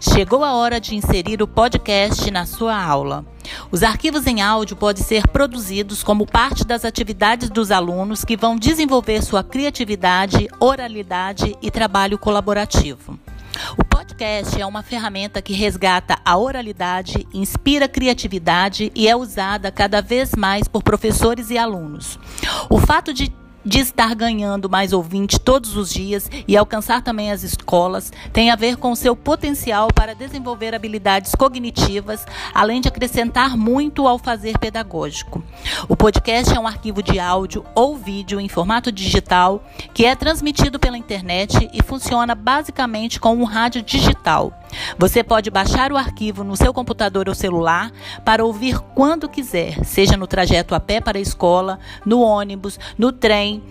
Chegou a hora de inserir o podcast na sua aula. Os arquivos em áudio podem ser produzidos como parte das atividades dos alunos que vão desenvolver sua criatividade, oralidade e trabalho colaborativo. O podcast é uma ferramenta que resgata a oralidade, inspira criatividade e é usada cada vez mais por professores e alunos. O fato de de estar ganhando mais ouvintes todos os dias e alcançar também as escolas tem a ver com seu potencial para desenvolver habilidades cognitivas, além de acrescentar muito ao fazer pedagógico. O podcast é um arquivo de áudio ou vídeo em formato digital que é transmitido pela internet e funciona basicamente como um rádio digital. Você pode baixar o arquivo no seu computador ou celular para ouvir quando quiser, seja no trajeto a pé para a escola, no ônibus, no trem